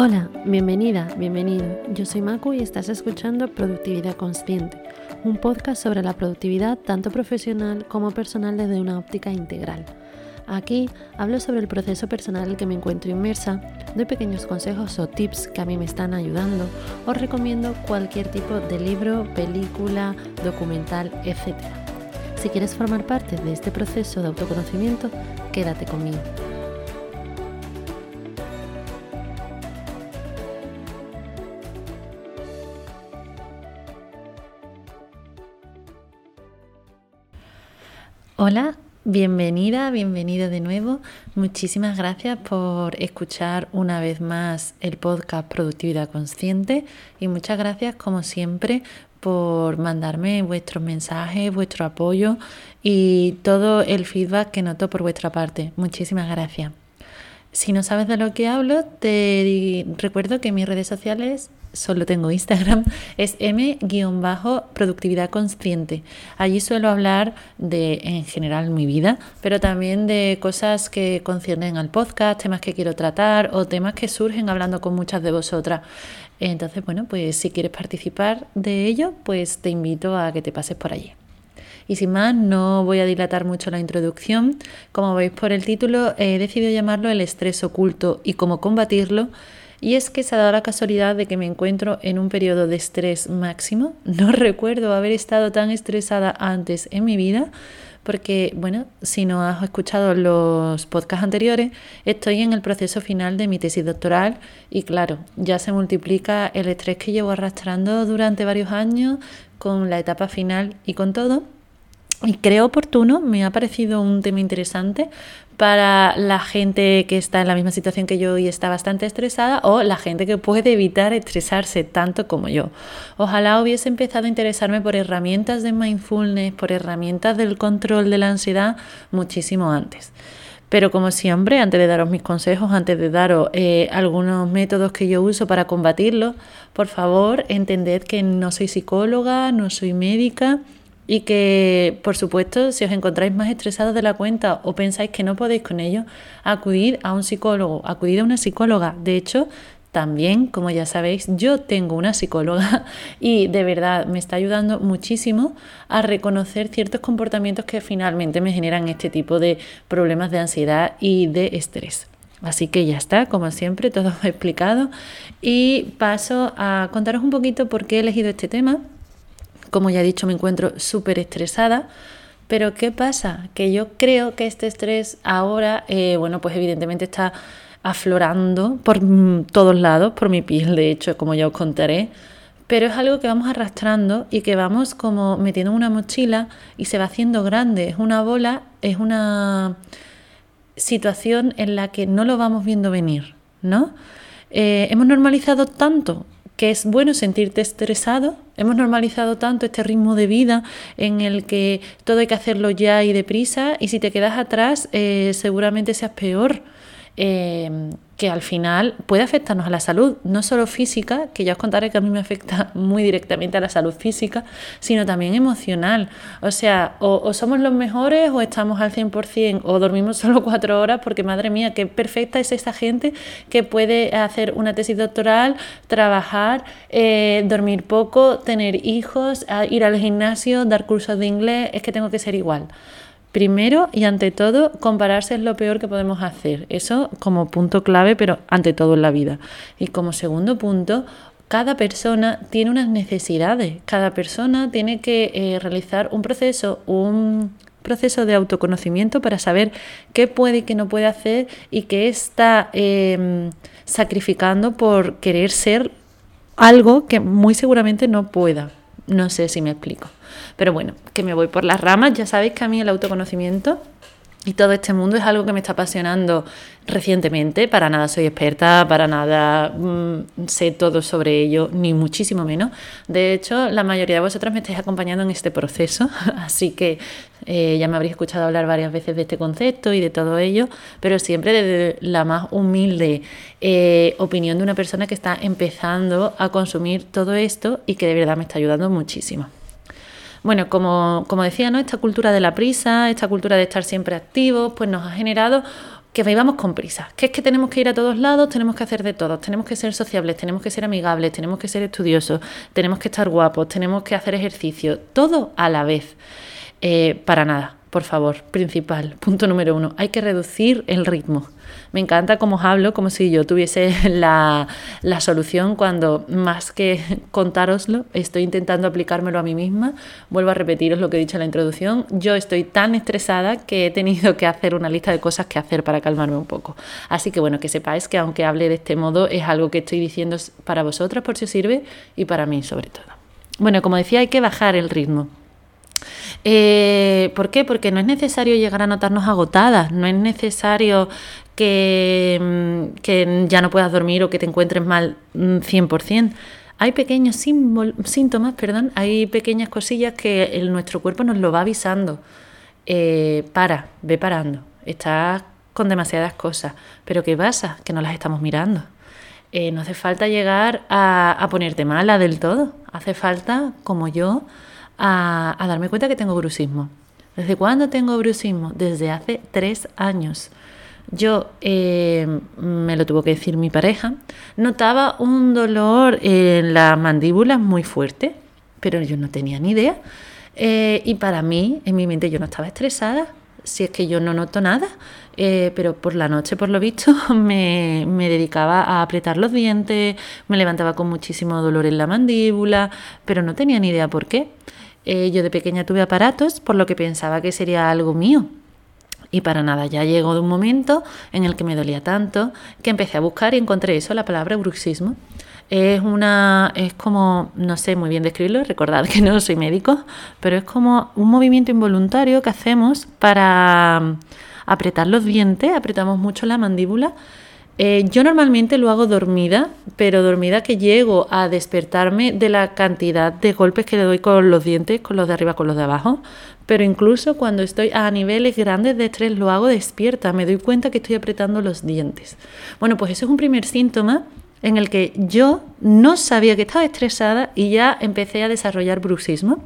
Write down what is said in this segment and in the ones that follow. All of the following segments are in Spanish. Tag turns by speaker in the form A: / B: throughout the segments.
A: Hola, bienvenida, bienvenido. Yo soy Maku y estás escuchando Productividad Consciente, un podcast sobre la productividad tanto profesional como personal desde una óptica integral. Aquí hablo sobre el proceso personal en el que me encuentro inmersa, doy pequeños consejos o tips que a mí me están ayudando, os recomiendo cualquier tipo de libro, película, documental, etc. Si quieres formar parte de este proceso de autoconocimiento, quédate conmigo. Hola, bienvenida, bienvenido de nuevo. Muchísimas gracias por escuchar una vez más el podcast Productividad Consciente y muchas gracias como siempre por mandarme vuestros mensajes, vuestro apoyo y todo el feedback que noto por vuestra parte. Muchísimas gracias. Si no sabes de lo que hablo, te recuerdo que mis redes sociales solo tengo Instagram, es m-productividad consciente. Allí suelo hablar de, en general, mi vida, pero también de cosas que conciernen al podcast, temas que quiero tratar o temas que surgen hablando con muchas de vosotras. Entonces, bueno, pues si quieres participar de ello, pues te invito a que te pases por allí. Y sin más, no voy a dilatar mucho la introducción. Como veis por el título, he decidido llamarlo el estrés oculto y cómo combatirlo y es que se ha dado la casualidad de que me encuentro en un periodo de estrés máximo. No recuerdo haber estado tan estresada antes en mi vida, porque, bueno, si no has escuchado los podcasts anteriores, estoy en el proceso final de mi tesis doctoral y claro, ya se multiplica el estrés que llevo arrastrando durante varios años con la etapa final y con todo. Y creo oportuno, me ha parecido un tema interesante para la gente que está en la misma situación que yo y está bastante estresada o la gente que puede evitar estresarse tanto como yo. Ojalá hubiese empezado a interesarme por herramientas de mindfulness, por herramientas del control de la ansiedad muchísimo antes. Pero como siempre, antes de daros mis consejos, antes de daros eh, algunos métodos que yo uso para combatirlo, por favor, entended que no soy psicóloga, no soy médica y que, por supuesto, si os encontráis más estresados de la cuenta o pensáis que no podéis con ello, acudid a un psicólogo, acudid a una psicóloga. De hecho, también, como ya sabéis, yo tengo una psicóloga y de verdad me está ayudando muchísimo a reconocer ciertos comportamientos que finalmente me generan este tipo de problemas de ansiedad y de estrés. Así que ya está, como siempre, todo explicado y paso a contaros un poquito por qué he elegido este tema como ya he dicho, me encuentro súper estresada. Pero ¿qué pasa? Que yo creo que este estrés ahora, eh, bueno, pues evidentemente está aflorando por mm, todos lados, por mi piel, de hecho, como ya os contaré. Pero es algo que vamos arrastrando y que vamos como metiendo en una mochila y se va haciendo grande. Es una bola, es una situación en la que no lo vamos viendo venir, ¿no? Eh, hemos normalizado tanto que es bueno sentirte estresado. Hemos normalizado tanto este ritmo de vida en el que todo hay que hacerlo ya y deprisa y si te quedas atrás eh, seguramente seas peor. Eh, que al final puede afectarnos a la salud, no solo física, que ya os contaré que a mí me afecta muy directamente a la salud física, sino también emocional. O sea, o, somos los mejores o estamos al 100% o dormimos solo cuatro horas, porque madre mía, qué perfecta es esa gente que puede hacer una tesis doctoral, trabajar, eh, dormir poco, tener hijos, ir al gimnasio, dar cursos de inglés, es que tengo que ser igual. Primero y ante todo, compararse es lo peor que podemos hacer. Eso como punto clave, pero ante todo en la vida. Y como segundo punto, cada persona tiene unas necesidades. Cada persona tiene que eh, realizar un proceso, un proceso de autoconocimiento para saber qué puede y qué no puede hacer y qué está em, sacrificando por querer ser algo que muy seguramente no pueda. No sé si me explico. Pero bueno, que me voy por las ramas. Ya sabéis que a mí el autoconocimiento y todo este mundo es algo que me está apasionando recientemente. Para nada soy experta, para nada mm, sé todo sobre ello, ni muchísimo menos. De hecho, la mayoría de vosotras me estáis acompañando en este proceso, así que eh, ya me habréis escuchado hablar varias veces de este concepto y de todo ello, pero siempre desde la más humilde eh, opinión de una persona que está empezando a consumir todo esto y que de verdad me está ayudando muchísimo. Bueno, como, como decía, ¿no? esta cultura de la prisa, esta cultura de estar siempre activos, pues nos ha generado que vivamos con prisa, que es que tenemos que ir a todos lados, tenemos que hacer de todo, tenemos que ser sociables, tenemos que ser amigables, tenemos que ser estudiosos, tenemos que estar guapos, tenemos que hacer ejercicio, todo a la vez. Eh, para nada, por favor, principal, punto número uno, hay que reducir el ritmo. Me encanta cómo os hablo, como si yo tuviese la, la solución cuando más que contároslo, estoy intentando aplicármelo a mí misma. Vuelvo a repetiros lo que he dicho en la introducción. Yo estoy tan estresada que he tenido que hacer una lista de cosas que hacer para calmarme un poco. Así que bueno, que sepáis que aunque hable de este modo, es algo que estoy diciendo para vosotras por si os sirve y para mí sobre todo. Bueno, como decía, hay que bajar el ritmo. Eh, ¿Por qué? Porque no es necesario llegar a notarnos agotadas, no es necesario que, mm, que ya no puedas dormir o que te encuentres mal 100%. Mm, hay pequeños síntomas, perdón, hay pequeñas cosillas que nuestro cuerpo nos lo va avisando. Eh, para, ve parando, estás con demasiadas cosas, pero ¿qué pasa? Que no las estamos mirando. Eh, no hace falta llegar a, a ponerte mala del todo, hace falta, como yo, a, darme cuenta que tengo bruxismo. ¿Desde cuándo tengo bruxismo? Desde hace tres años. Yo, eh, me lo tuvo que decir mi pareja, notaba un dolor en la mandíbula muy fuerte, pero yo no tenía ni idea. Eh, y para mí, en mi mente, yo no estaba estresada, si es que yo no noto nada, eh, pero por la noche, por lo visto, me, me, dedicaba a apretar los dientes, me levantaba con muchísimo dolor en la mandíbula, pero no tenía ni idea por qué. Eh, yo de pequeña tuve aparatos por lo que pensaba que sería algo mío. Y para nada, ya llegó un momento en el que me dolía tanto que empecé a buscar y encontré eso, la palabra bruxismo. Es una, es como, no sé muy bien describirlo, recordad que no soy médico, pero es como un movimiento involuntario que hacemos para mm, apretar los dientes, apretamos mucho la mandíbula eh, yo normalmente lo hago dormida, pero dormida que llego a despertarme de la cantidad de golpes que le doy con los dientes, con los de arriba, con los de abajo. Pero incluso cuando estoy a niveles grandes de estrés lo hago despierta, me doy cuenta que estoy apretando los dientes. Bueno, pues eso es un primer síntoma en el que yo no sabía que estaba estresada y ya empecé a desarrollar bruxismo.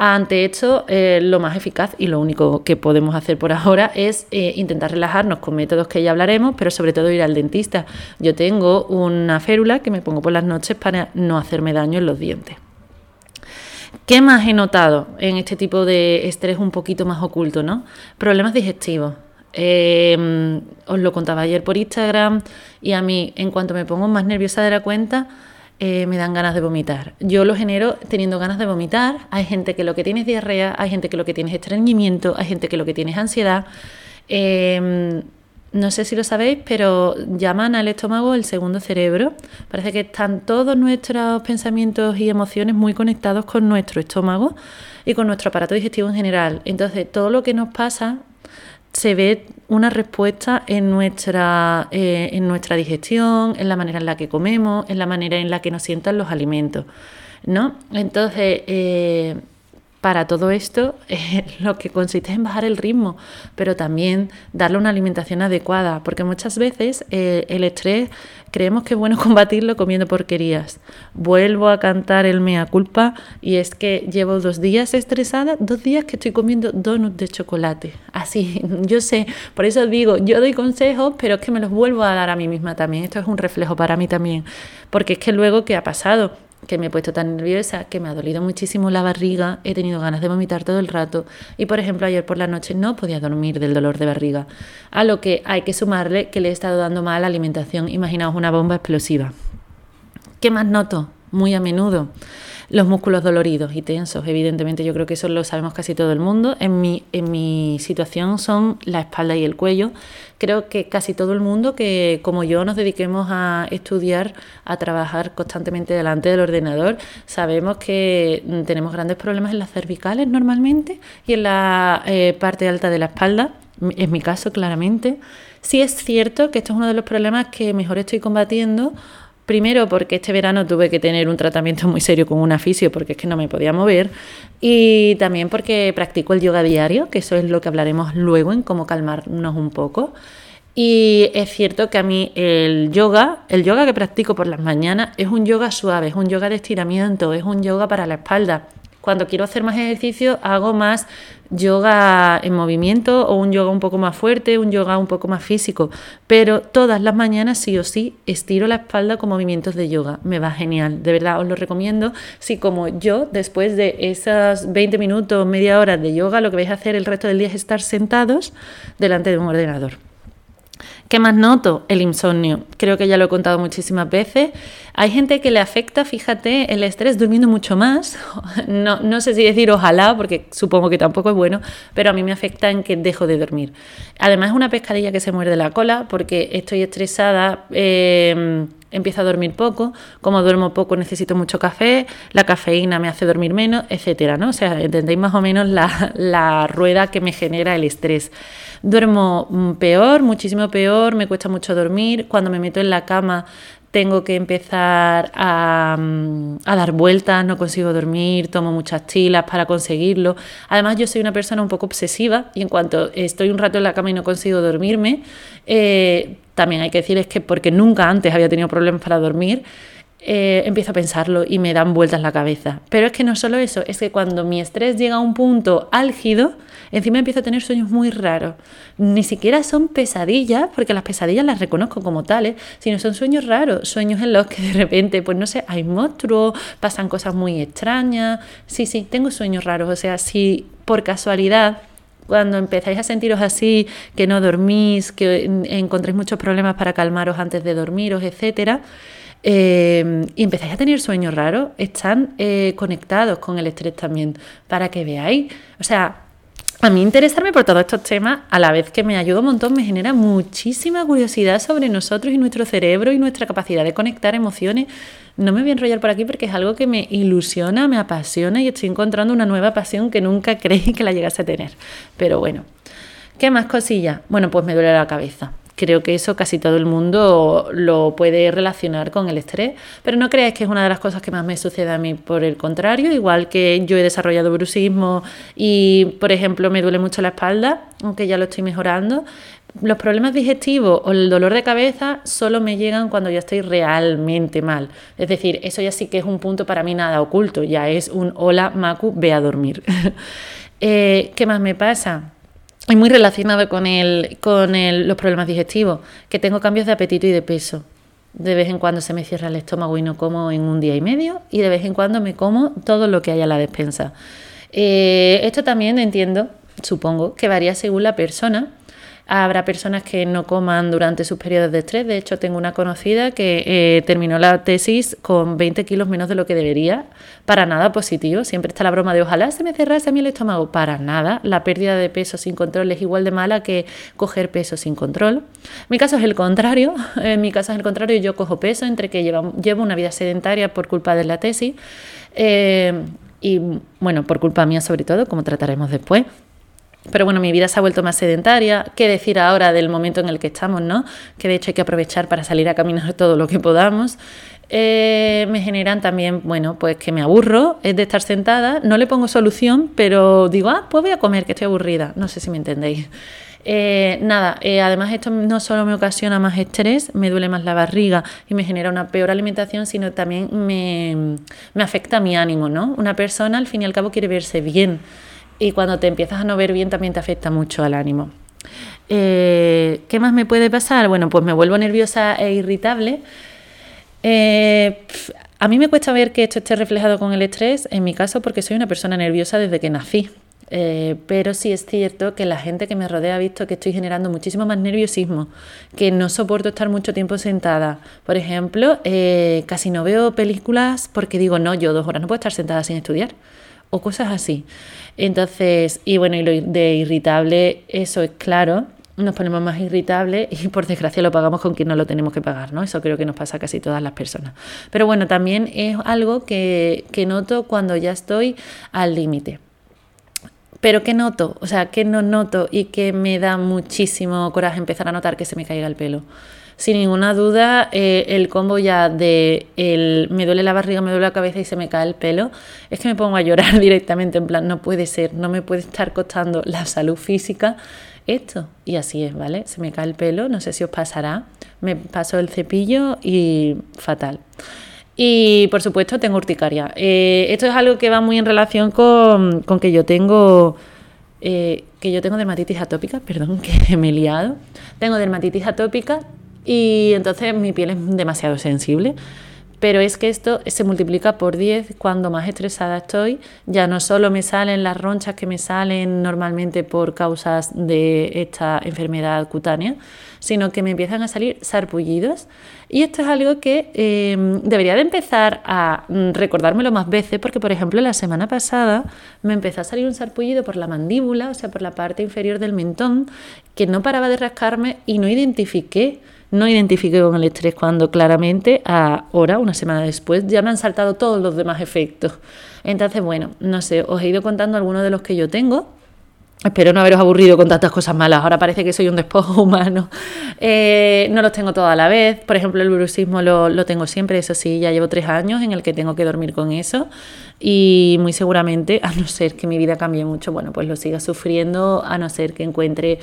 A: Ante esto, eh, lo más eficaz y lo único que podemos hacer por ahora es eh, intentar relajarnos con métodos que ya hablaremos, pero sobre todo ir al dentista. Yo tengo una férula que me pongo por las noches para no hacerme daño en los dientes. ¿Qué más he notado en este tipo de estrés un poquito más oculto? ¿no? Problemas digestivos. Em, os lo contaba ayer por Instagram y a mí, en cuanto me pongo más nerviosa de la cuenta, eh, me dan ganas de vomitar. Yo lo genero teniendo ganas de vomitar. Hay gente que lo que tiene es diarrea, hay gente que lo que tiene es estreñimiento, hay gente que lo que tiene es ansiedad. Em, no sé si lo sabéis, pero llaman al estómago el segundo cerebro. Parece que están todos nuestros pensamientos y emociones muy conectados con nuestro estómago y con nuestro aparato digestivo en general. Entonces, todo lo que nos pasa se ve una respuesta en nuestra, eh, en nuestra digestión, en la manera en la que comemos, en la manera en la que nos sientan los alimentos. ¿no? Entonces, eh, para todo esto, lo que consiste en bajar el ritmo, pero también darle una alimentación adecuada, porque muchas veces eh, el estrés creemos que es bueno combatirlo comiendo porquerías. Vuelvo a cantar el mea culpa y es que llevo dos días estresada, dos días que estoy comiendo donuts de chocolate. Así, yo sé, por eso digo, yo doy consejos, pero es que me los vuelvo a dar a mí misma también. Esto es un reflejo para mí también, porque es que luego, ¿qué ha pasado? Que me he puesto tan nerviosa, que me ha dolido muchísimo la barriga, he tenido ganas de vomitar todo el rato y por ejemplo ayer por la noche no podía dormir del dolor de barriga, a lo que hay que sumarle que le he estado dando mala alimentación, imaginaos una bomba explosiva. ¿Qué más noto? Muy a menudo los músculos doloridos y tensos, evidentemente yo creo que eso lo sabemos casi todo el mundo. En mi, en mi situación son la espalda y el cuello. Creo que casi todo el mundo que como yo nos dediquemos a estudiar, a trabajar constantemente delante del ordenador, sabemos que tenemos grandes problemas en las cervicales normalmente y en la eh, parte alta de la espalda, en mi caso claramente. Sí es cierto que esto es uno de los problemas que mejor estoy combatiendo Primero porque este verano tuve que tener un tratamiento muy serio con un aficio porque es que no me podía mover y también porque practico el yoga diario, que eso es lo que hablaremos luego en cómo calmarnos un poco. Y es cierto que a mí el yoga, el yoga que practico por las mañanas es un yoga suave, es un yoga de estiramiento, es un yoga para la espalda. Cuando quiero hacer más ejercicio, hago más yoga en movimiento o un yoga un poco más fuerte, un yoga un poco más físico. Pero todas las mañanas, sí o sí, estiro la espalda con movimientos de yoga. Me va genial, de verdad os lo recomiendo. Si como yo, después de esas 20 minutos, media hora de yoga, lo que vais a hacer el resto del día es estar sentados delante de un ordenador. ¿Qué más noto? El insomnio. Creo que ya lo he contado muchísimas veces. Hay gente que le afecta, fíjate, el estrés durmiendo mucho más. No, no sé si decir ojalá, porque supongo que tampoco es bueno, pero a mí me afecta en que dejo de dormir. Además es una pescadilla que se muerde la cola porque estoy estresada. Eh, empiezo a dormir poco, como duermo poco necesito mucho café, la cafeína me hace dormir menos, etcétera, ¿no? O sea, entendéis más o menos la, la rueda que me genera el estrés. Duermo mm, peor, muchísimo peor, me cuesta mucho dormir, cuando me meto en la cama tengo que empezar a, mm, dar vueltas, no consigo dormir, tomo muchas chilas para conseguirlo. Además, yo soy una persona un poco obsesiva y en cuanto estoy un rato en la cama y no consigo dormirme, eh, también hay que decir es que porque nunca antes había tenido problemas para dormir, eh, empiezo a pensarlo y me dan vueltas la cabeza. Pero es que no solo eso, es que cuando mi estrés llega a un punto álgido, encima empiezo a tener sueños muy raros. Ni siquiera son pesadillas, porque las pesadillas las reconozco como tales, sino son sueños raros, sueños en los que de repente, pues no sé, hay monstruos, pasan cosas muy extrañas. Sí, sí, tengo sueños raros. O sea, si por casualidad cuando empezáis a sentiros así, que no dormís, que encontréis muchos problemas para calmaros antes de dormiros, etcétera, eh, y empezáis a tener sueños raros, están eh, conectados con el estrés también, para que veáis. O sea, a mí interesarme por todos estos temas, a la vez que me ayuda un montón, me genera muchísima curiosidad sobre nosotros y nuestro cerebro y nuestra capacidad de conectar emociones. No me voy a enrollar por aquí porque es algo que me ilusiona, me apasiona y estoy encontrando una nueva pasión que nunca creí que la llegase a tener. Pero bueno, ¿qué más cosillas? Bueno, pues me duele la cabeza. Creo que eso casi todo el mundo lo puede relacionar con el estrés, pero no creáis que es una de las cosas que más me sucede a mí. Por el contrario, igual que yo he desarrollado bruxismo y, por ejemplo, me duele mucho la espalda, aunque ya lo estoy mejorando, los problemas digestivos o el dolor de cabeza solo me llegan cuando ya estoy realmente mal. Es decir, eso ya sí que es un punto para mí nada oculto, ya es un hola Macu, ve a dormir. Eh, ¿Qué más me pasa? Y muy relacionado con, el, con los problemas digestivos, que tengo cambios de apetito y de peso. De vez en cuando se me cierra el estómago y no como en un día y medio, y de vez en cuando me como todo lo que haya en la despensa. Eh, esto también entiendo, supongo, que varía según la persona, Habrá personas que no coman durante sus periodos de estrés. De hecho, tengo una conocida que eh, terminó la tesis con 20 kilos menos de lo que debería. Para nada positivo. Siempre está la broma de ojalá se me cerrase a mí el estómago. Para nada. La pérdida de peso sin control es igual de mala que coger peso sin control. Mi caso es el contrario. En mi caso es el contrario. Yo cojo peso entre que llevo, llevo una vida sedentaria por culpa de la tesis. Eh, y bueno, por culpa mía sobre todo, como trataremos después. Pero bueno, mi vida se ha vuelto más sedentaria. ¿Qué decir ahora del momento en el que estamos, no? Que de hecho hay que aprovechar para salir a caminar todo lo que podamos. Eh, me generan también, bueno, pues que me aburro, es de estar sentada, no le pongo solución, pero digo, ah, pues voy a comer, que estoy aburrida. No sé si me entendéis. Eh, nada, eh, además esto no solo me ocasiona más estrés, me duele más la barriga y me genera una peor alimentación, sino también me, me afecta mi ánimo, ¿no? Una persona al fin y al cabo quiere verse bien y cuando te empiezas a no ver bien también te afecta mucho al ánimo. Eh, ¿Qué más me puede pasar? Bueno, pues me vuelvo nerviosa e irritable. Eh, a mí me cuesta ver que esto esté reflejado con el estrés, en mi caso, porque soy una persona nerviosa desde que nací. Eh, pero sí es cierto que la gente que me rodea ha visto que estoy generando muchísimo más nerviosismo, que no soporto estar mucho tiempo sentada. Por ejemplo, casi no veo películas porque digo, no, yo dos horas no puedo estar sentada sin estudiar o cosas así. Entonces, y bueno, y lo de irritable, eso es claro, nos ponemos más irritables y por desgracia lo pagamos con quien no lo tenemos que pagar, ¿no? Eso creo que nos pasa a casi todas las personas. Pero bueno, también es algo que, que noto cuando ya estoy al límite. Pero ¿qué noto? O sea, ¿qué no noto y que me da muchísimo coraje empezar a notar que se me caiga el pelo? Sin ninguna duda eh, el combo ya de el, me duele la barriga, me duele la cabeza y se me cae el pelo, es que me pongo a llorar directamente, en plan, no puede ser, no me puede estar costando la salud física esto. Y así es, ¿vale? Se me cae el pelo, no sé si os pasará, me paso el cepillo y fatal. Y por supuesto tengo urticaria. Eh, esto es algo que va muy en relación con, que yo tengo eh, que yo tengo dermatitis atópica, perdón, que me he liado. Tengo dermatitis atópica y entonces mi piel es demasiado sensible. Pero es que esto se multiplica por 10 cuando más estresada estoy. Ya no solo me salen las ronchas que me salen normalmente por causas de esta enfermedad cutánea, sino que me empiezan a salir sarpullidos. Y esto es algo que em, debería de empezar a mm, recordármelo más veces, porque por ejemplo la semana pasada me empezó a salir un sarpullido por la mandíbula, o sea, por la parte inferior del mentón, que no paraba de rascarme y no identifiqué no identifiqué con el estrés cuando claramente ahora, una semana después, ya me han saltado todos los demás efectos. Entonces, bueno, no sé, os he ido contando algunos de los que yo tengo. Espero no haberos aburrido con tantas cosas malas. Ahora parece que soy un despojo humano. Eh, no los tengo todos a la vez. Por ejemplo, el bruxismo lo, lo, tengo siempre. Eso sí, ya llevo tres años en el que tengo que dormir con eso. Y muy seguramente, a no ser que mi vida cambie mucho, bueno, pues lo siga sufriendo, a no ser que encuentre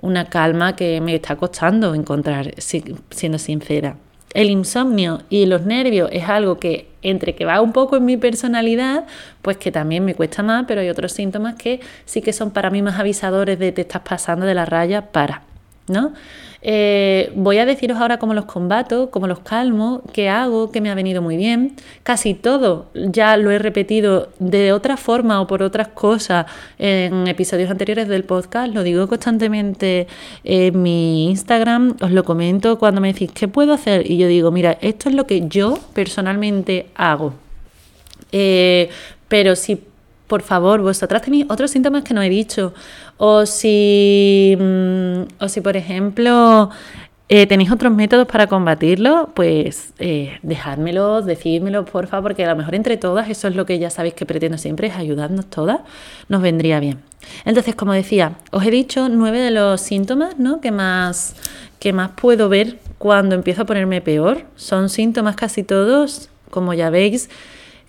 A: una calma que me está costando encontrar, siendo sincera. El insomnio y los nervios es algo que entre que va un poco en mi personalidad, pues que también me cuesta más, pero hay otros síntomas que sí que son para mí más avisadores de te estás pasando de la raya para, ¿no? Eh, voy a deciros ahora cómo los combato, cómo los calmo, qué hago, qué me ha venido muy bien. Casi todo ya lo he repetido de otra forma o por otras cosas en episodios anteriores del podcast. Lo digo constantemente en mi Instagram, os lo comento cuando me decís, ¿qué puedo hacer? Y yo digo, mira, esto es lo que yo personalmente hago. Eh, pero si por favor, vosotras tenéis otros síntomas que no he dicho. O si, mm, o si por ejemplo, eh, tenéis otros métodos para combatirlo, pues eh, dejádmelo, decídmelo, por favor, porque a lo mejor entre todas, eso es lo que ya sabéis que pretendo siempre, es ayudarnos todas, nos vendría bien. Entonces, como decía, os he dicho nueve de los síntomas ¿no? que, más, que más puedo ver cuando empiezo a ponerme peor. Son síntomas casi todos, como ya veis,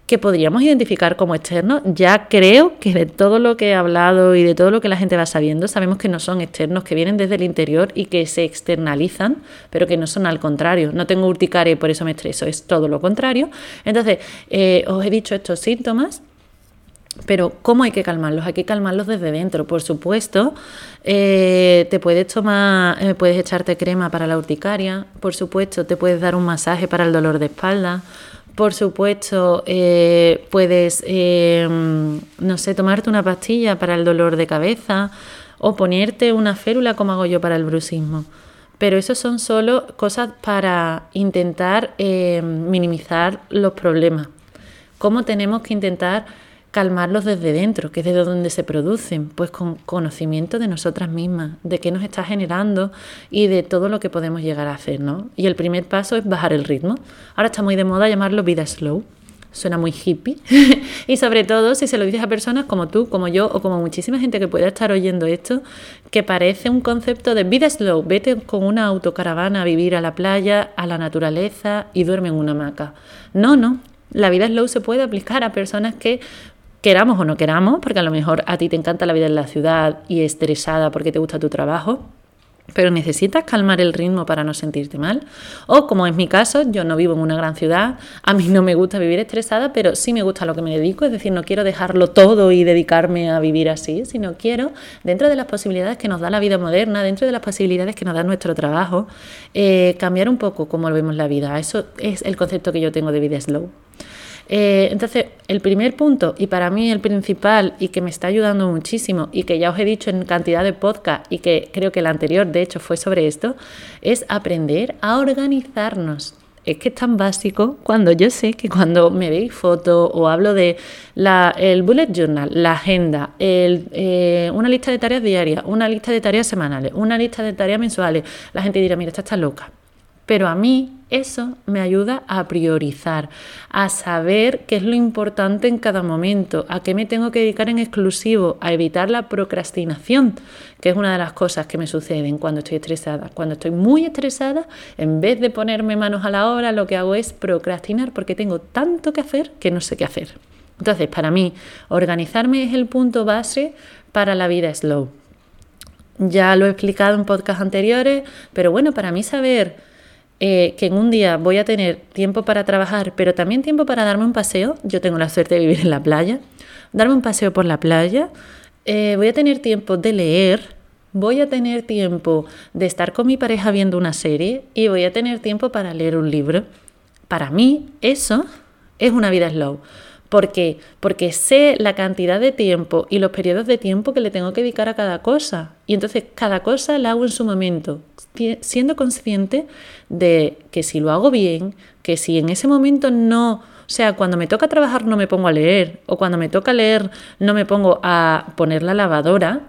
A: que podríamos identificar como externos, ya creo que de todo lo que he hablado y de todo lo que la gente va sabiendo, sabemos que no son externos, que vienen desde el interior y que se externalizan, pero que no son al contrario. No tengo urticaria y por eso me estreso, es todo lo contrario. Entonces, eh, os he dicho estos síntomas. Pero ¿cómo hay que calmarlos? Hay que calmarlos desde dentro. Por supuesto, eh, te puedes tomar, eh, puedes echarte crema para la urticaria. Por supuesto, te puedes dar un masaje para el dolor de espalda. Por supuesto, eh, puedes, em, no sé, tomarte una pastilla para el dolor de cabeza o ponerte una férula como hago yo para el bruxismo. Pero eso son solo cosas para intentar em, minimizar los problemas. ¿Cómo tenemos que intentar calmarlos desde dentro, que es desde donde se producen, pues con conocimiento de nosotras mismas, de qué nos está generando y de todo lo que podemos llegar a hacer, ¿no? Y el primer paso es bajar el ritmo. Ahora está muy de moda llamarlo vida slow. Suena muy hippie. y sobre todo si se lo dices a personas como tú, como yo o como muchísima gente que pueda estar oyendo esto, que parece un concepto de vida slow. Vete con una autocaravana a vivir a la playa, a la naturaleza y duerme en una hamaca. No, no. La vida slow se puede aplicar a personas que queramos o no queramos, porque a lo mejor a ti te encanta la vida en la ciudad y estresada porque te gusta tu trabajo, pero necesitas calmar el ritmo para no sentirte mal. O como es mi caso, yo no vivo en una gran ciudad, a mí no me gusta vivir estresada, pero sí me gusta lo que me dedico, es decir, no quiero dejarlo todo y dedicarme a vivir así, sino quiero, dentro de las posibilidades que nos da la vida moderna, dentro de las posibilidades que nos da nuestro trabajo, eh, cambiar un poco cómo vemos la vida. Eso es el concepto que yo tengo de vida slow. Eh, entonces, el primer punto, y para mí el principal, y que me está ayudando muchísimo, y que ya os he dicho en cantidad de podcast, y que creo que el anterior, de hecho, fue sobre esto, es aprender a organizarnos. Es que es tan básico cuando yo sé que cuando me veis fotos o hablo de la, el bullet journal, la agenda, el, eh, una lista de tareas diarias, una lista de tareas semanales, una lista de tareas mensuales, la gente dirá, mira, esta está loca. Pero a mí eso me ayuda a priorizar, a saber qué es lo importante en cada momento, a qué me tengo que dedicar en exclusivo, a evitar la procrastinación, que es una de las cosas que me suceden cuando estoy estresada. Cuando estoy muy estresada, en vez de ponerme manos a la obra, lo que hago es procrastinar porque tengo tanto que hacer que no sé qué hacer. Entonces, para mí, organizarme es el punto base para la vida slow. Ya lo he explicado en podcasts anteriores, pero bueno, para mí saber eh, que en un día voy a tener tiempo para trabajar, pero también tiempo para darme un paseo. Yo tengo la suerte de vivir en la playa. Darme un paseo por la playa. Eh, voy a tener tiempo de leer. Voy a tener tiempo de estar con mi pareja viendo una serie y voy a tener tiempo para leer un libro. Para mí eso es una vida slow. ¿Por qué? Porque sé la cantidad de tiempo y los periodos de tiempo que le tengo que dedicar a cada cosa. Y entonces cada cosa la hago en su momento, siendo consciente de que si lo hago bien, que si en ese momento no, o sea, cuando me toca trabajar no me pongo a leer, o cuando me toca leer no me pongo a poner la lavadora,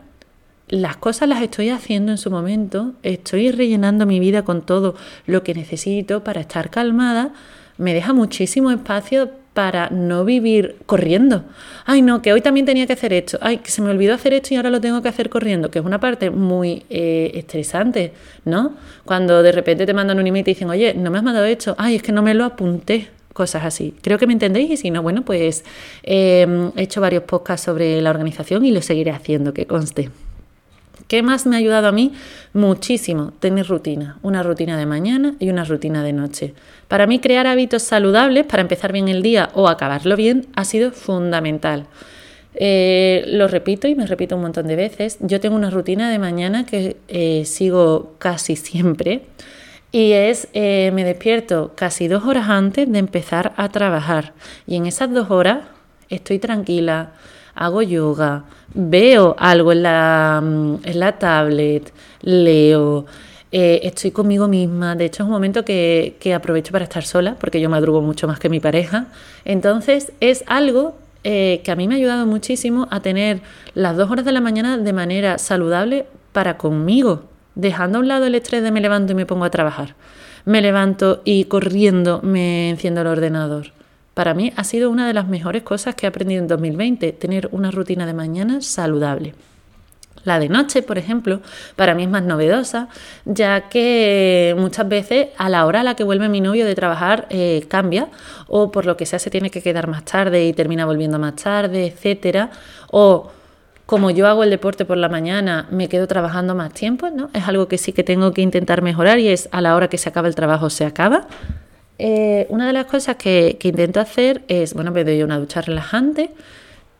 A: las cosas las estoy haciendo en su momento, estoy rellenando mi vida con todo lo que necesito para estar calmada, me deja muchísimo espacio para no vivir corriendo. Ay, no, que hoy también tenía que hacer esto. Ay, que se me olvidó hacer esto y ahora lo tengo que hacer corriendo, que es una parte muy eh, estresante, ¿no? Cuando de repente te mandan un email y te dicen, oye, no me has mandado esto. Ay, es que no me lo apunté. Cosas así. Creo que me entendéis y si no, bueno, pues em, he hecho varios podcasts sobre la organización y lo seguiré haciendo, que conste. ¿Qué más me ha ayudado a mí? Muchísimo, tener rutina, una rutina de mañana y una rutina de noche. Para mí crear hábitos saludables para empezar bien el día o acabarlo bien ha sido fundamental. Eh, lo repito y me repito un montón de veces. Yo tengo una rutina de mañana que eh, sigo casi siempre y es eh, me despierto casi dos horas antes de empezar a trabajar y en esas dos horas estoy tranquila, hago yoga, veo algo en la, mm, en la tablet, leo, eh, estoy conmigo misma. De hecho, es un momento que, que, aprovecho para estar sola, porque yo madrugo mucho más que mi pareja. Entonces, es algo eh, que a mí me ha ayudado muchísimo a tener las dos horas de la mañana de manera saludable para conmigo, dejando a un lado el estrés de me levanto y me pongo a trabajar. Me levanto y corriendo me enciendo el ordenador. Para mí ha sido una de las mejores cosas que he aprendido en 2020, tener una rutina de mañana saludable. La de noche, por ejemplo, para mí es más novedosa, ya que muchas veces a la hora a la que vuelve mi novio de trabajar eh, cambia, o por lo que sea se tiene que quedar más tarde y termina volviendo más tarde, etcétera, o como yo hago el deporte por la mañana, me quedo trabajando más tiempo, ¿no? Es algo que sí que tengo que intentar mejorar y es a la hora que se acaba el trabajo se acaba. Eh, una de las cosas que, intento hacer es, bueno, me doy una ducha relajante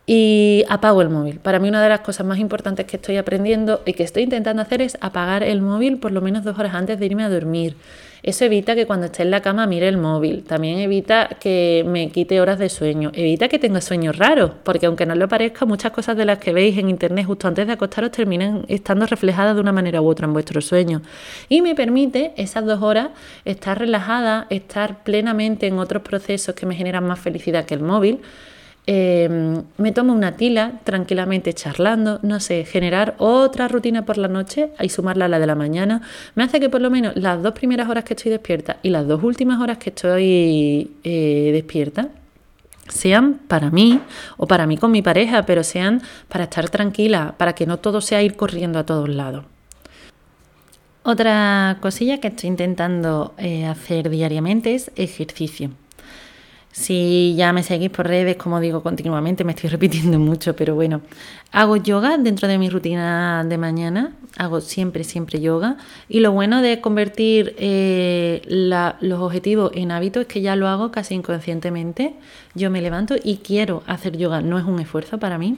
A: y apago el móvil. Para mí una de las cosas más importantes que estoy aprendiendo y que estoy intentando hacer es apagar el móvil por lo menos dos horas antes de irme a dormir. Eso evita que cuando esté en la cama mire el móvil. También evita que me quite horas de sueño. Evita que tenga sueños raros, porque aunque no lo parezca, muchas cosas de las que veis en internet justo antes de acostaros terminan estando reflejadas de una manera u otra en vuestro sueño. Y me permite esas dos horas estar relajada, estar plenamente en otros procesos que me generan más felicidad que el móvil Em, me tomo una tila tranquilamente charlando, no sé, generar otra rutina por la noche y sumarla a la de la mañana, me hace que por lo menos las dos primeras horas que estoy despierta y las dos últimas horas que estoy eh, despierta sean para mí o para mí con mi pareja, pero sean para estar tranquila, para que no todo sea ir corriendo a todos lados. Otra cosilla que estoy intentando eh, hacer diariamente es ejercicio. Si ya me seguís por redes, como digo continuamente, me estoy repitiendo mucho, pero bueno, hago yoga dentro de mi rutina de mañana, hago siempre, siempre yoga. Y lo bueno de convertir eh, los objetivos en hábitos es que ya lo hago casi inconscientemente. Yo me levanto y quiero hacer yoga, no es un esfuerzo para mí.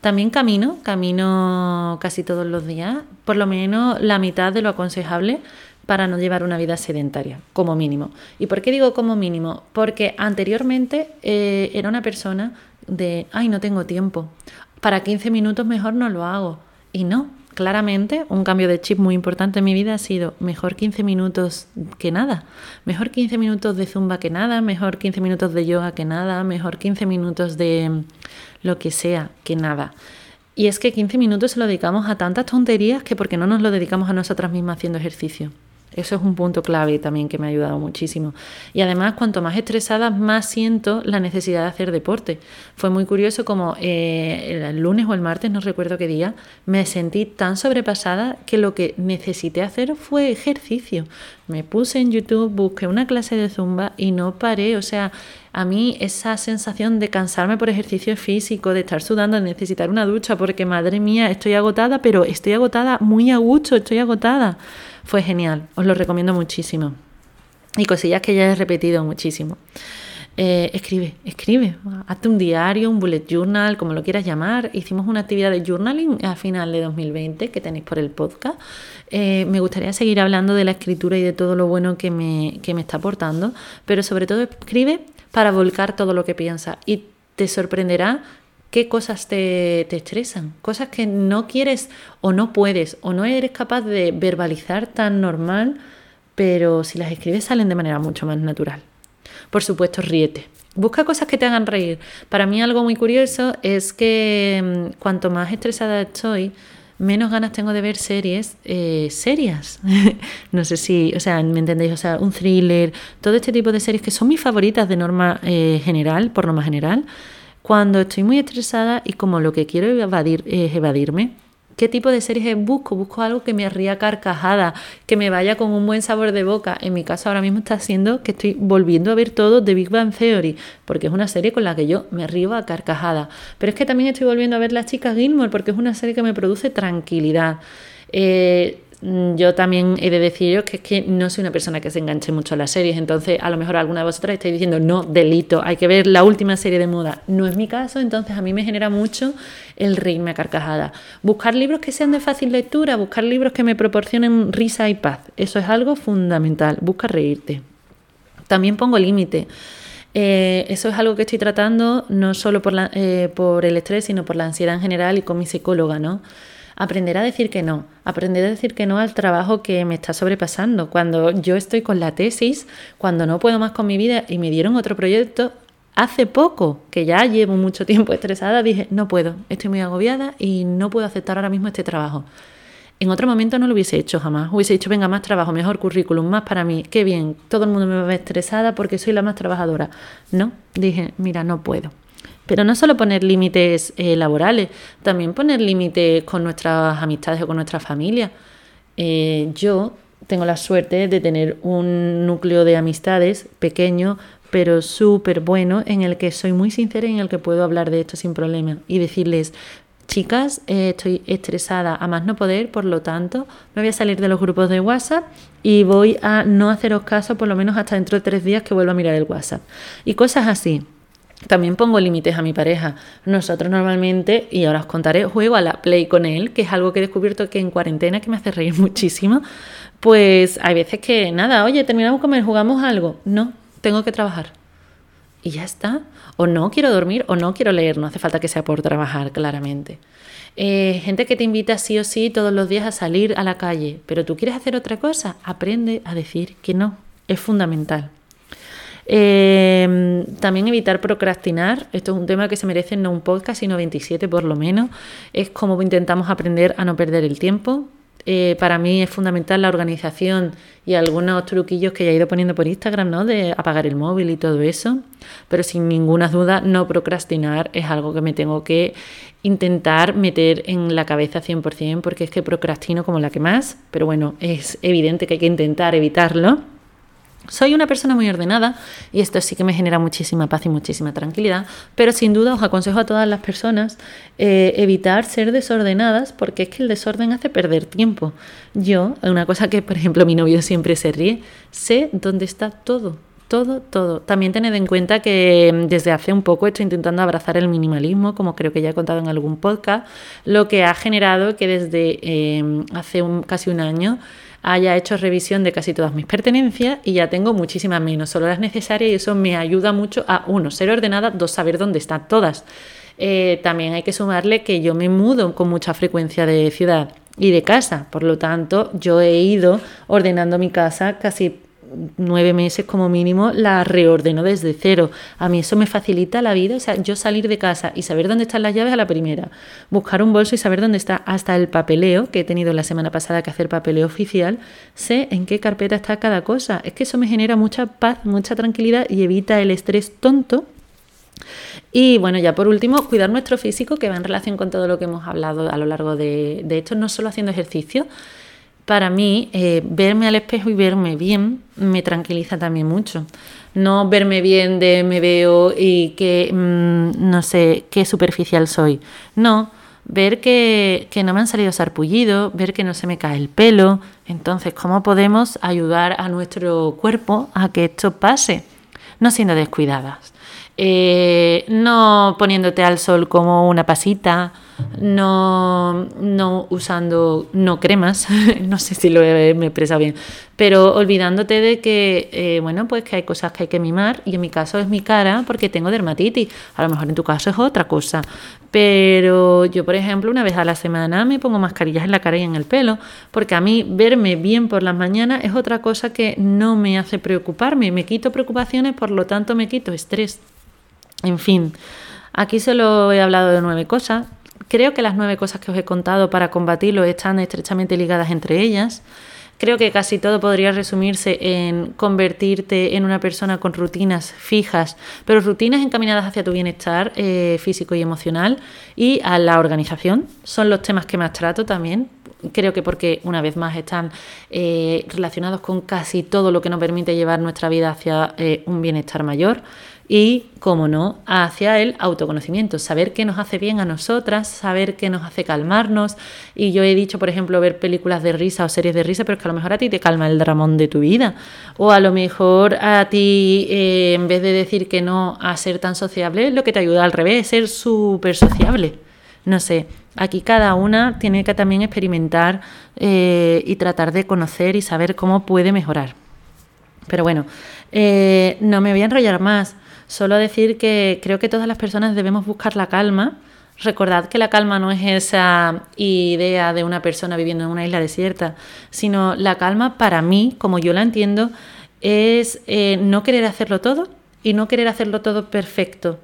A: También camino, camino casi todos los días, por lo menos la mitad de lo aconsejable para no llevar una vida sedentaria, como mínimo. ¿Y por qué digo como mínimo? Porque anteriormente eh, era una persona de, ay, no tengo tiempo, para 15 minutos mejor no lo hago. Y no, claramente un cambio de chip muy importante en mi vida ha sido mejor 15 minutos que nada, mejor 15 minutos de zumba que nada, mejor 15 minutos de yoga que nada, mejor 15 minutos de lo que sea que nada. Y es que 15 minutos se lo dedicamos a tantas tonterías que porque no nos lo dedicamos a nosotras mismas haciendo ejercicio. Eso es un punto clave también que me ha ayudado muchísimo. Y además, cuanto más estresada, más siento la necesidad de hacer deporte. Fue muy curioso como eh, el lunes o el martes, no recuerdo qué día, me sentí tan sobrepasada que lo que necesité hacer fue ejercicio. Me puse en YouTube, busqué una clase de zumba y no paré. O sea, a mí esa sensación de cansarme por ejercicio físico, de estar sudando, de necesitar una ducha, porque madre mía, estoy agotada, pero estoy agotada muy a gusto, estoy agotada. Fue genial, os lo recomiendo muchísimo. y cosillas que ya he repetido muchísimo. Eh, escribe, escribe, hazte un diario, un bullet journal, como lo quieras llamar. Hicimos una actividad de journaling a final de 2020 que tenéis por el podcast. Eh, me gustaría seguir hablando de la escritura y de todo lo bueno que me, que me está aportando, pero sobre todo escribe para volcar todo lo que piensas y te sorprenderá qué cosas te, te, estresan, cosas que no quieres o no puedes o no eres capaz de verbalizar tan normal, pero si las escribes salen de manera mucho más natural. Por supuesto, ríete. Busca cosas que te hagan reír. Para mí algo muy curioso es que mm, cuanto más estresada estoy, menos ganas tengo de ver series eh, serias. no sé si, o sea, ¿me entendéis? O sea, un thriller, todo este tipo de series que son mis favoritas de norma eh, general, por norma general, cuando estoy muy estresada y como lo que quiero evadir, es evadirme, ¿Qué tipo de series busco? Busco algo que me ría carcajada, que me vaya con un buen sabor de boca. En mi caso ahora mismo está haciendo que estoy volviendo a ver todo de Big Bang Theory, porque es una serie con la que yo me río a carcajada. Pero es que también estoy volviendo a ver Las chicas Gilmore, porque es una serie que me produce tranquilidad. Eh, yo también he de deciros que es que no soy una persona que se enganche mucho a las series, entonces a lo mejor alguna de vosotras estáis diciendo, no, delito, hay que ver la última serie de moda. No es mi caso, entonces a mí me genera mucho el reírme a carcajada. Buscar libros que sean de fácil lectura, buscar libros que me proporcionen risa y paz, eso es algo fundamental, busca reírte. También pongo límite. Eh, eso es algo que estoy tratando no solo por, eh, por el estrés, sino por la ansiedad en general y con mi psicóloga, ¿no? Aprender a decir que no, aprender a decir que no al trabajo que me está sobrepasando. Cuando yo estoy con la tesis, cuando no puedo más con mi vida y me dieron otro proyecto, hace poco, que ya llevo mucho tiempo estresada, dije, no puedo, estoy muy agobiada y no puedo aceptar ahora mismo este trabajo. En otro momento no lo hubiese hecho jamás. Hubiese dicho, venga, más trabajo, mejor currículum, más para mí, qué bien, todo el mundo me ve estresada porque soy la más trabajadora. No, dije, mira, no puedo. Pero no solo poner límites eh, laborales, también poner límites con nuestras amistades o con nuestra familia. Eh, yo tengo la suerte de tener un núcleo de amistades pequeño, pero súper bueno, en el que soy muy sincera y en el que puedo hablar de esto sin problema y decirles, chicas, eh, estoy estresada a más no poder, por lo tanto, me voy a salir de los grupos de WhatsApp y voy a no haceros caso por lo menos hasta dentro de tres días que vuelva a mirar el WhatsApp. Y cosas así. También pongo límites a mi pareja. Nosotros normalmente, y ahora os contaré, juego a la play con él, que es algo que he descubierto que en cuarentena que me hace reír muchísimo. Pues hay veces que, nada, oye, terminamos comer, jugamos algo. No, tengo que trabajar. Y ya está. O no quiero dormir o no quiero leer. No hace falta que sea por trabajar, claramente. Eh, gente que te invita sí o sí todos los días a salir a la calle, pero tú quieres hacer otra cosa, aprende a decir que no. Es fundamental. Eh, también evitar procrastinar. Esto es un tema que se merece no un podcast, sino 27 por lo menos. Es como intentamos aprender a no perder el tiempo. Eh, para mí es fundamental la organización y algunos truquillos que ya he ido poniendo por Instagram, ¿no? De apagar el móvil y todo eso. Pero sin ninguna duda, no procrastinar es algo que me tengo que intentar meter en la cabeza 100%, porque es que procrastino como la que más. Pero bueno, es evidente que hay que intentar evitarlo. Soy una persona muy ordenada y esto sí que me genera muchísima paz y muchísima tranquilidad, pero sin duda os aconsejo a todas las personas eh, evitar ser desordenadas porque es que el desorden hace perder tiempo. Yo, una cosa que por ejemplo mi novio siempre se ríe, sé dónde está todo, todo, todo. También tened en cuenta que mm, desde hace un poco estoy intentando abrazar el minimalismo, como creo que ya he contado en algún podcast, lo que ha generado que desde eh, hace un, casi un año haya hecho revisión de casi todas mis pertenencias y ya tengo muchísimas menos, solo las necesarias y eso me ayuda mucho a, uno, ser ordenada, dos, saber dónde están todas. Eh, también hay que sumarle que yo me mudo con mucha frecuencia de ciudad y de casa, por lo tanto yo he ido ordenando mi casa casi nueve meses como mínimo la reordeno desde cero. A mí eso me facilita la vida, o sea, yo salir de casa y saber dónde están las llaves a la primera, buscar un bolso y saber dónde está hasta el papeleo, que he tenido la semana pasada que hacer papeleo oficial, sé en qué carpeta está cada cosa. Es que eso me genera mucha paz, mucha tranquilidad y evita el estrés tonto y bueno, ya por último, cuidar nuestro físico, que va en relación con todo lo que hemos hablado a lo largo de, de esto, no solo haciendo ejercicio, para mí, eh, verme al espejo y verme bien me tranquiliza también mucho. No verme bien de me veo y que mm, no sé qué superficial soy. No, ver que, que, no me han salido sarpullidos, ver que no se me cae el pelo. Entonces, ¿cómo podemos ayudar a nuestro cuerpo a que esto pase? No siendo descuidadas. Eh, no poniéndote al sol como una pasita, no, no usando no cremas, no sé si lo he, expresado bien, pero olvidándote de que, eh, bueno, pues que hay cosas que hay que mimar y en mi caso es mi cara porque tengo dermatitis, a lo mejor en tu caso es otra cosa, pero yo, por ejemplo, una vez a la semana me pongo mascarillas en la cara y en el pelo, porque a mí verme bien por las mañanas es otra cosa que no me hace preocuparme, me quito preocupaciones, por lo tanto me quito estrés. En fin, aquí solo he hablado de nueve cosas. Creo que las nueve cosas que os he contado para combatirlo están estrechamente ligadas entre ellas. Creo que casi todo podría resumirse en convertirte en una persona con rutinas fijas, pero rutinas encaminadas hacia tu bienestar eh, físico y emocional y a la organización. Son los temas que más trato también. Creo que porque una vez más están eh, relacionados con casi todo lo que nos permite llevar nuestra vida hacia eh, un bienestar mayor y, como no, hacia el autoconocimiento, saber qué nos hace bien a nosotras, saber qué nos hace calmarnos. Y yo he dicho, por ejemplo, ver películas de risa o series de risa, pero es que a lo mejor a ti te calma el dramón de tu vida. O a lo mejor a ti, eh, en vez de decir que no a ser tan sociable, lo que te ayuda al revés, ser súper sociable. No sé, aquí cada una tiene que también experimentar eh, y tratar de conocer y saber cómo puede mejorar. Pero bueno, eh, no me voy a enrollar más. Solo decir que creo que todas las personas debemos buscar la calma. Recordad que la calma no es esa idea de una persona viviendo en una isla desierta, sino la calma para mí, como yo la entiendo, es eh, no querer hacerlo todo y no querer hacerlo todo perfecto.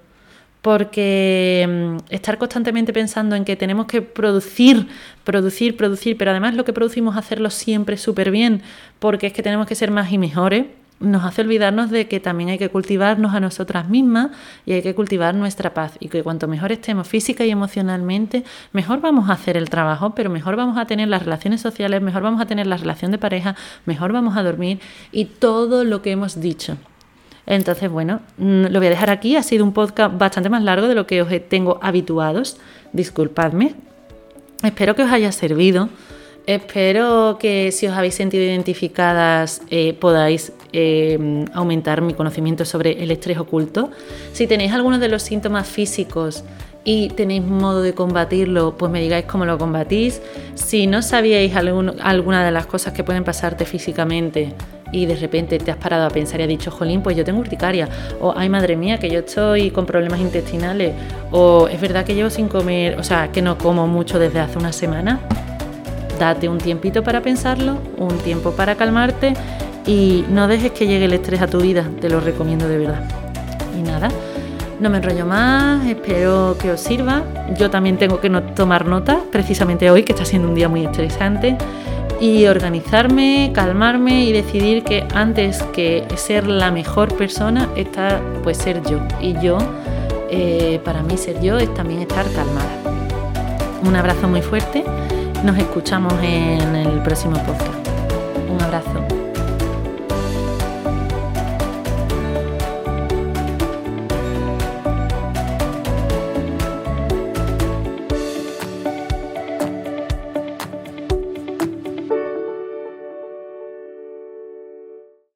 A: Porque mm, estar constantemente pensando en que tenemos que producir, producir, producir, pero además lo que producimos hacerlo siempre súper bien, porque es que tenemos que ser más y mejores, nos hace olvidarnos de que también hay que cultivarnos a nosotras mismas y hay que cultivar nuestra paz y que cuanto mejor estemos física y emocionalmente, mejor vamos a hacer el trabajo, pero mejor vamos a tener las relaciones sociales, mejor vamos a tener la relación de pareja, mejor vamos a dormir y todo lo que hemos dicho. Entonces, bueno, mm, lo voy a dejar aquí. Ha sido un podcast bastante más largo de lo que os tengo habituados. Disculpadme. Espero que os haya servido. Espero que si os habéis sentido identificadas eh, podáis eh, aumentar mi conocimiento sobre el estrés oculto. Si tenéis algunos de los síntomas físicos y tenéis modo de combatirlo, pues me digáis cómo lo combatís. Si no sabíais alguna de las cosas que pueden pasarte físicamente y de repente te has parado a pensar y has dicho, jolín, pues yo tengo urticaria, o ay madre mía, que yo estoy con problemas intestinales, o es verdad que llevo sin comer, o sea, que no como mucho desde hace una semana, date un tiempito para pensarlo, un tiempo para calmarte y no dejes que llegue el estrés a tu vida, te lo recomiendo de verdad. Y nada, no me enrollo más, espero que os sirva. Yo también tengo que tomar nota, precisamente hoy, que está siendo un día muy estresante, y organizarme, calmarme y decidir que antes que ser la mejor persona está pues ser yo. Y yo, eh, para mí ser yo es también estar calmada. Un abrazo muy fuerte nos escuchamos en el próximo podcast. Un abrazo.